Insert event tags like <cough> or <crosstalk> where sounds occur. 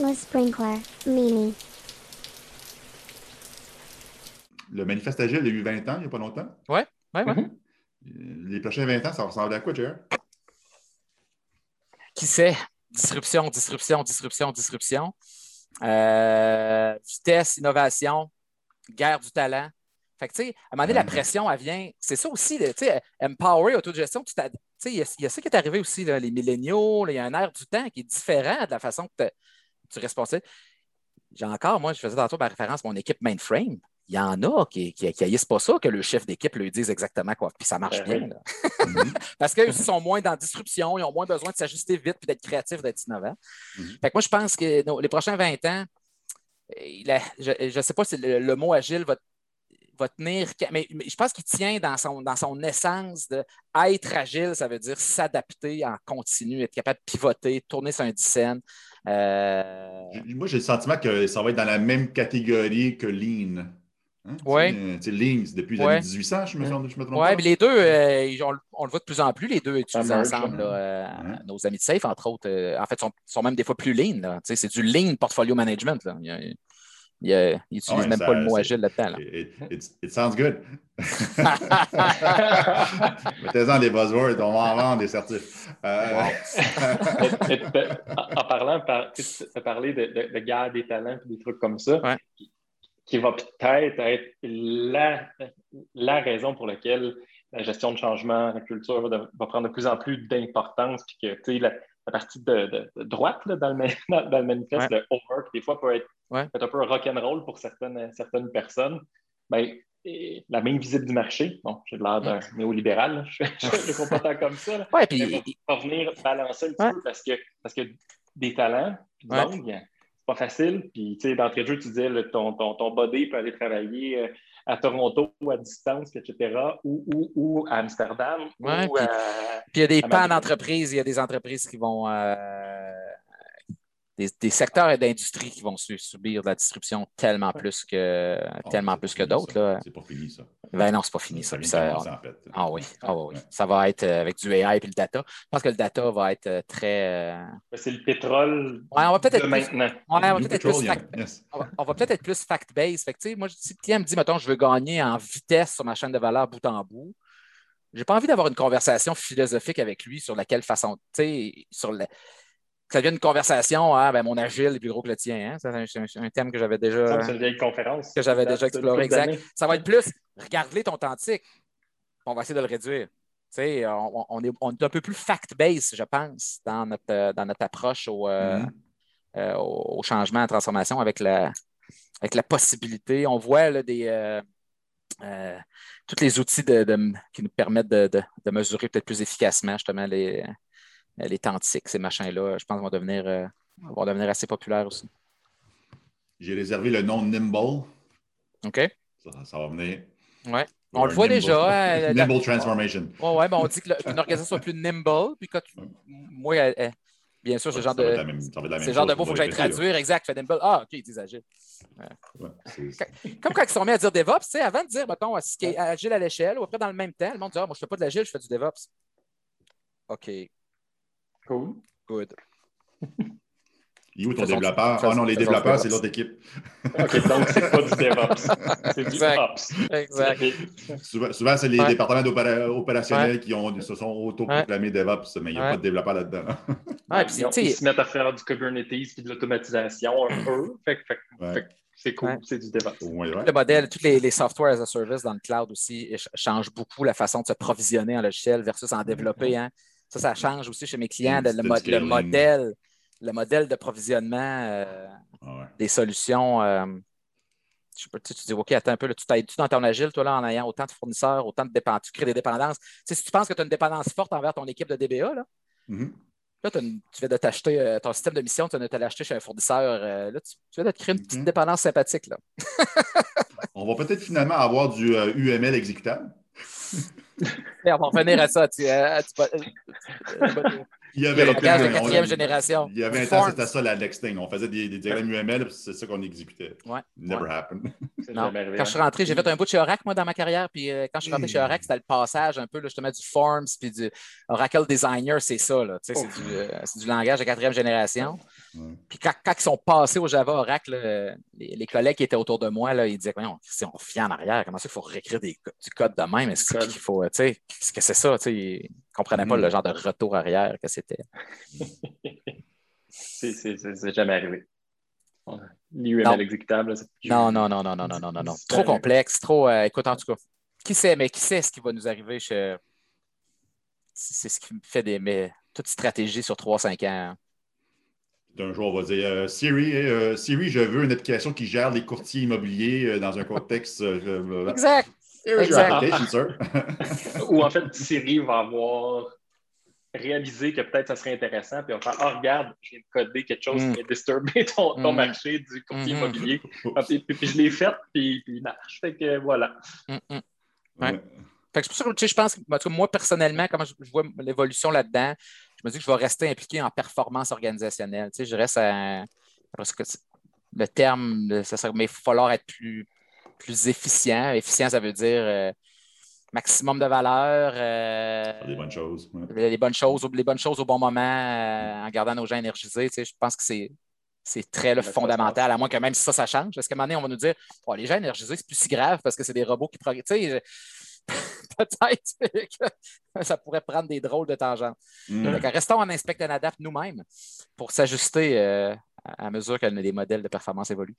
Le sprinkler, Mimi. Le manifeste agile, il y a eu 20 ans, il n'y a pas longtemps. Oui, oui, oui. Les prochains 20 ans, ça ressemble à quoi, Jer? Qui sait? Disruption, disruption, disruption, disruption. Euh, vitesse, innovation, guerre du talent. Fait que, tu sais, à un moment donné, la Mhm. pression, elle vient. C'est ça aussi, tu sais, empower, autogestion. Tu t'ad- tu sais, il y, a- il y a ça qui est arrivé aussi, là, les milléniaux. Il y a un air du temps qui est différent de la façon que tu es responsable. J'ai encore, moi, je faisais tantôt ma référence à mon équipe mainframe. Il y en a qui, haïssent pas ça, que le chef d'équipe lui dise exactement quoi. Puis ça marche Ben bien. là. <laughs> Parce aussi sont moins dans la disruption, ils ont moins besoin de s'ajuster vite puis d'être créatifs, d'être innovants. Mhm. Fait que moi, je pense que nos- les prochains 20 ans, il a- je ne sais pas si le, le mot agile va, va tenir, mais, je pense qu'il tient dans son, dans son essence de être agile, ça veut dire s'adapter en continu, être capable de pivoter, tourner sur un dizaine. Euh, Moi, j'ai le sentiment que ça va être dans la même catégorie que Lean. Hein? Ouais. Tu sais, Lean, c'est depuis les Ouais. années 1800, je me, je me trompe pas? mais les deux, euh, on, on le voit de plus en plus, les deux utilisés ensemble. hein. là, euh. Nos amis de Safe, entre autres, euh, en fait, sont, sont même des fois plus lean. C'est du lean portfolio management. Là. Il Ouais, même ça- pas le mot agile là-dedans. là. It, it- it sounds good. <laughs> Mettez-en des buzzwords, on va en vendre des certifs. Euh, en parlant, par, tu as parlé de, de, de guerre des talents et des trucs comme ça, Ouais. qui, qui va peut-être être la, la raison pour laquelle la gestion de changement, la culture va, de- va prendre de plus en plus d'importance, puis que tu sais, la, la partie de, de- de droite là, dans, le, <laughs> dans, dans le manifeste, le over, qui des fois peut être, Ouais. peut être un peu rock'n'roll pour certaines, certaines personnes, ben, et la main visible du marché, bon, j'ai l'air d'un néolibéral, <laughs> je ne comprends pas tant comme ça. Ouais, puis Mais va venir balancer un petit Ouais. peu parce que, parce que des talents, puis Ouais. c'est pas facile. Puis, tu sais, d'entrée de jeu, tu disais, ton, ton, ton body peut aller travailler euh, à Toronto ou à distance, etc., ou, ou, ou à Amsterdam, Ouais, ou puis-. Puis il y a des pans ben, d'entreprise, il y a des entreprises qui vont. euh, des, des secteurs d'industrie qui vont su- subir de la disruption tellement plus que, oh, tellement plus que d'autres. C'est pas fini, ça. Ben non, c'est pas fini ça. Ça en fait. ah oui, ah oui. Ouais. Ça va être euh, avec du AI et le data. Je pense que le data va être euh, très. euh, C'est le pétrole Ouais, on va peut-être de être plus- maintenant. Ouais, on va peut-être être plus Petroleum, fact- yes. on va, on va peut-être être plus fact-based. Moi, si le client me dit, mettons, je veux gagner en vitesse sur ma chaîne de valeur bout en bout, j'ai pas envie d'avoir une conversation philosophique avec lui sur laquelle façon, tu sais, sur ça devienne une conversation, ah, ben, mon agile est plus gros que le tien. Hein? C'est un, c'est un- un thème que j'avais déjà, Ça, C'est une vieille conférence. que j'avais déjà exploré. Exact. Ça va être plus, regarde-les ton authentique. On va essayer de le réduire. Tu sais, on, on est, on est un peu plus fact-based, je pense, dans notre, euh, dans notre approche au, euh, Mhm. euh, au, changement, à la transformation avec la, avec la possibilité. On voit là, des, euh, euh, tous les outils de- de- qui nous permettent de, de- de mesurer peut-être plus efficacement justement les, les temps tiques, ces machins-là. Je pense qu'ils vont devenir, euh, vont devenir assez populaires aussi. J'ai réservé le nom Nimble. OK? Ça, ça va venir. Ouais. On le voit Nimble. déjà. la- <laughs> Nimble Transformation. Ouais, ouais, ben, on dit qu'une organisation soit plus nimble. Puis quand tu- moi, elle- elle- bien sûr, ce genre de. même- genre de pour qu'il faut que j'aille là. traduire. Exact. Fait nimble. Ah, OK, ils disent agile. Ouais, Comme quand ils sont mis à dire DevOps, tu sais, avant de dire, mettons, ce qui est agile à l'échelle, ou après, dans le même temps, le monde dit, ah, moi, je ne fais pas de l'agile, je fais du DevOps. OK, Cool. good. Il est où ton développeur? Ah non, les développeurs, c'est l'autre équipe. OK, donc c'est pas du DevOps. <laughs> C'est du Exact. Ops. Exact. Souvent, souvent, c'est les Ouais. départements opérationnels qui ont, se sont auto-proclamés DevOps, mais il n'y a Ouais. pas de développeur là-dedans. Puis, ils, se mettent à faire du Kubernetes et de l'automatisation un peu. Fait, que- fait que- Ouais. fait que c'est cool, Ouais. c'est du DevOps. Ouais, ouais. Le modèle, tous les, les software as a service dans le cloud aussi ch- changent beaucoup la façon de se provisionner en logiciel versus en développer. Hein. Ça, ça change aussi chez mes clients. de- le, mo- modèle, le modèle de provisionnement euh, Ah ouais. des solutions. euh, je sais pas, tu dis, OK, attends un peu, là, tu t'aides-tu dans ton agile, toi, là, en ayant autant de fournisseurs, autant de dépendances, tu crées des dépendances? Tu sais, si tu penses que tu as une dépendance forte envers ton équipe de DBA, là, Mhm. là une- tu viens de t'acheter euh, ton système de mission, tu viens de te l'acheter chez un fournisseur. là, tu, tu viens de te créer une petite Mhm. dépendance sympathique. Là. On va peut-être finalement avoir du UML exécutable. <laughs> On va revenir à ça. Tu, euh, tu vas- euh, Il y le avait langage de on- quatrième génération. Il y avait un temps, c'était ça la next thing. On faisait des, des diagrammes UML, puis c'est ça qu'on exécutait. Ouais. Never Ouais. happened. Non. Quand je suis rentré, j'ai fait un bout de chez Oracle, moi, dans ma carrière. Puis euh, quand je suis rentré chez Oracle, c'était le passage un peu, là, justement, du Forms puis du Oracle Designer, c'est ça. Là, Tu sais, c'est, du, euh, c'est du langage de quatrième génération. Ouais. Puis quand, quand ils sont passés au Java Oracle, là, les, les collègues qui étaient autour de moi, là, ils disaient Voyons, si on revient en arrière, comment ça qu'il faut réécrire des, du code de même? Est-ce qu'il faut, tu sais, qu'est-ce que c'est ça? Tu sais, comprenaient pas Mhm. le genre de retour arrière que c'était. <laughs> C'est- jamais arrivé. L'UML exécutable, c'est Non, non, non, non, non, non, non, non, non. Trop complexe, trop. euh, écoute, en tout cas, qui sait, mais qui sait ce qui va nous arriver? Je... C'est ce qui me fait des. Mais, toute stratégie sur 3-5 ans. Un jour, on va dire euh, Siri, euh, Siri, je veux une application qui gère les courtiers immobiliers euh, dans un contexte. euh. Exact. Here's your exact. application, sir. <laughs> Ou en fait, Siri va avoir réalisé que peut-être ça serait intéressant, puis on va faire Ah, regarde, je viens de coder quelque chose Mm. qui a disturbé ton, ton Mm. marché du courtier Mhm. immobilier. Ah, puis, puis- puis je l'ai fait, puis, puis il marche. Fait que voilà. Ouais. Fait que c'est pour ça que tu sais, je pense que moi, personnellement, comment je, je vois l'évolution là-dedans, je me dis que je vais rester impliqué en performance organisationnelle. Tu sais, je reste à. Parce que le terme, ça serait, mais il va falloir être plus, plus efficient. Efficient, ça veut dire euh, maximum de valeur, euh, Des bonnes choses. ouais. les, bonnes choses, au- les bonnes choses au bon moment, euh, en gardant nos gens énergisés. Tu sais, je pense que c'est. C'est très là, fondamental, à moins que même si ça, ça change. Parce qu'à un moment donné, on va nous dire Oh, les gens énergisés, c'est plus si grave parce que c'est des robots qui progressent. Tu sais, je- <laughs> peut-être que ça pourrait prendre des drôles de tangentes. Mm. Fait que restons en inspect and adapt nous-mêmes pour s'ajuster euh, à à mesure que les modèles de performance évoluent.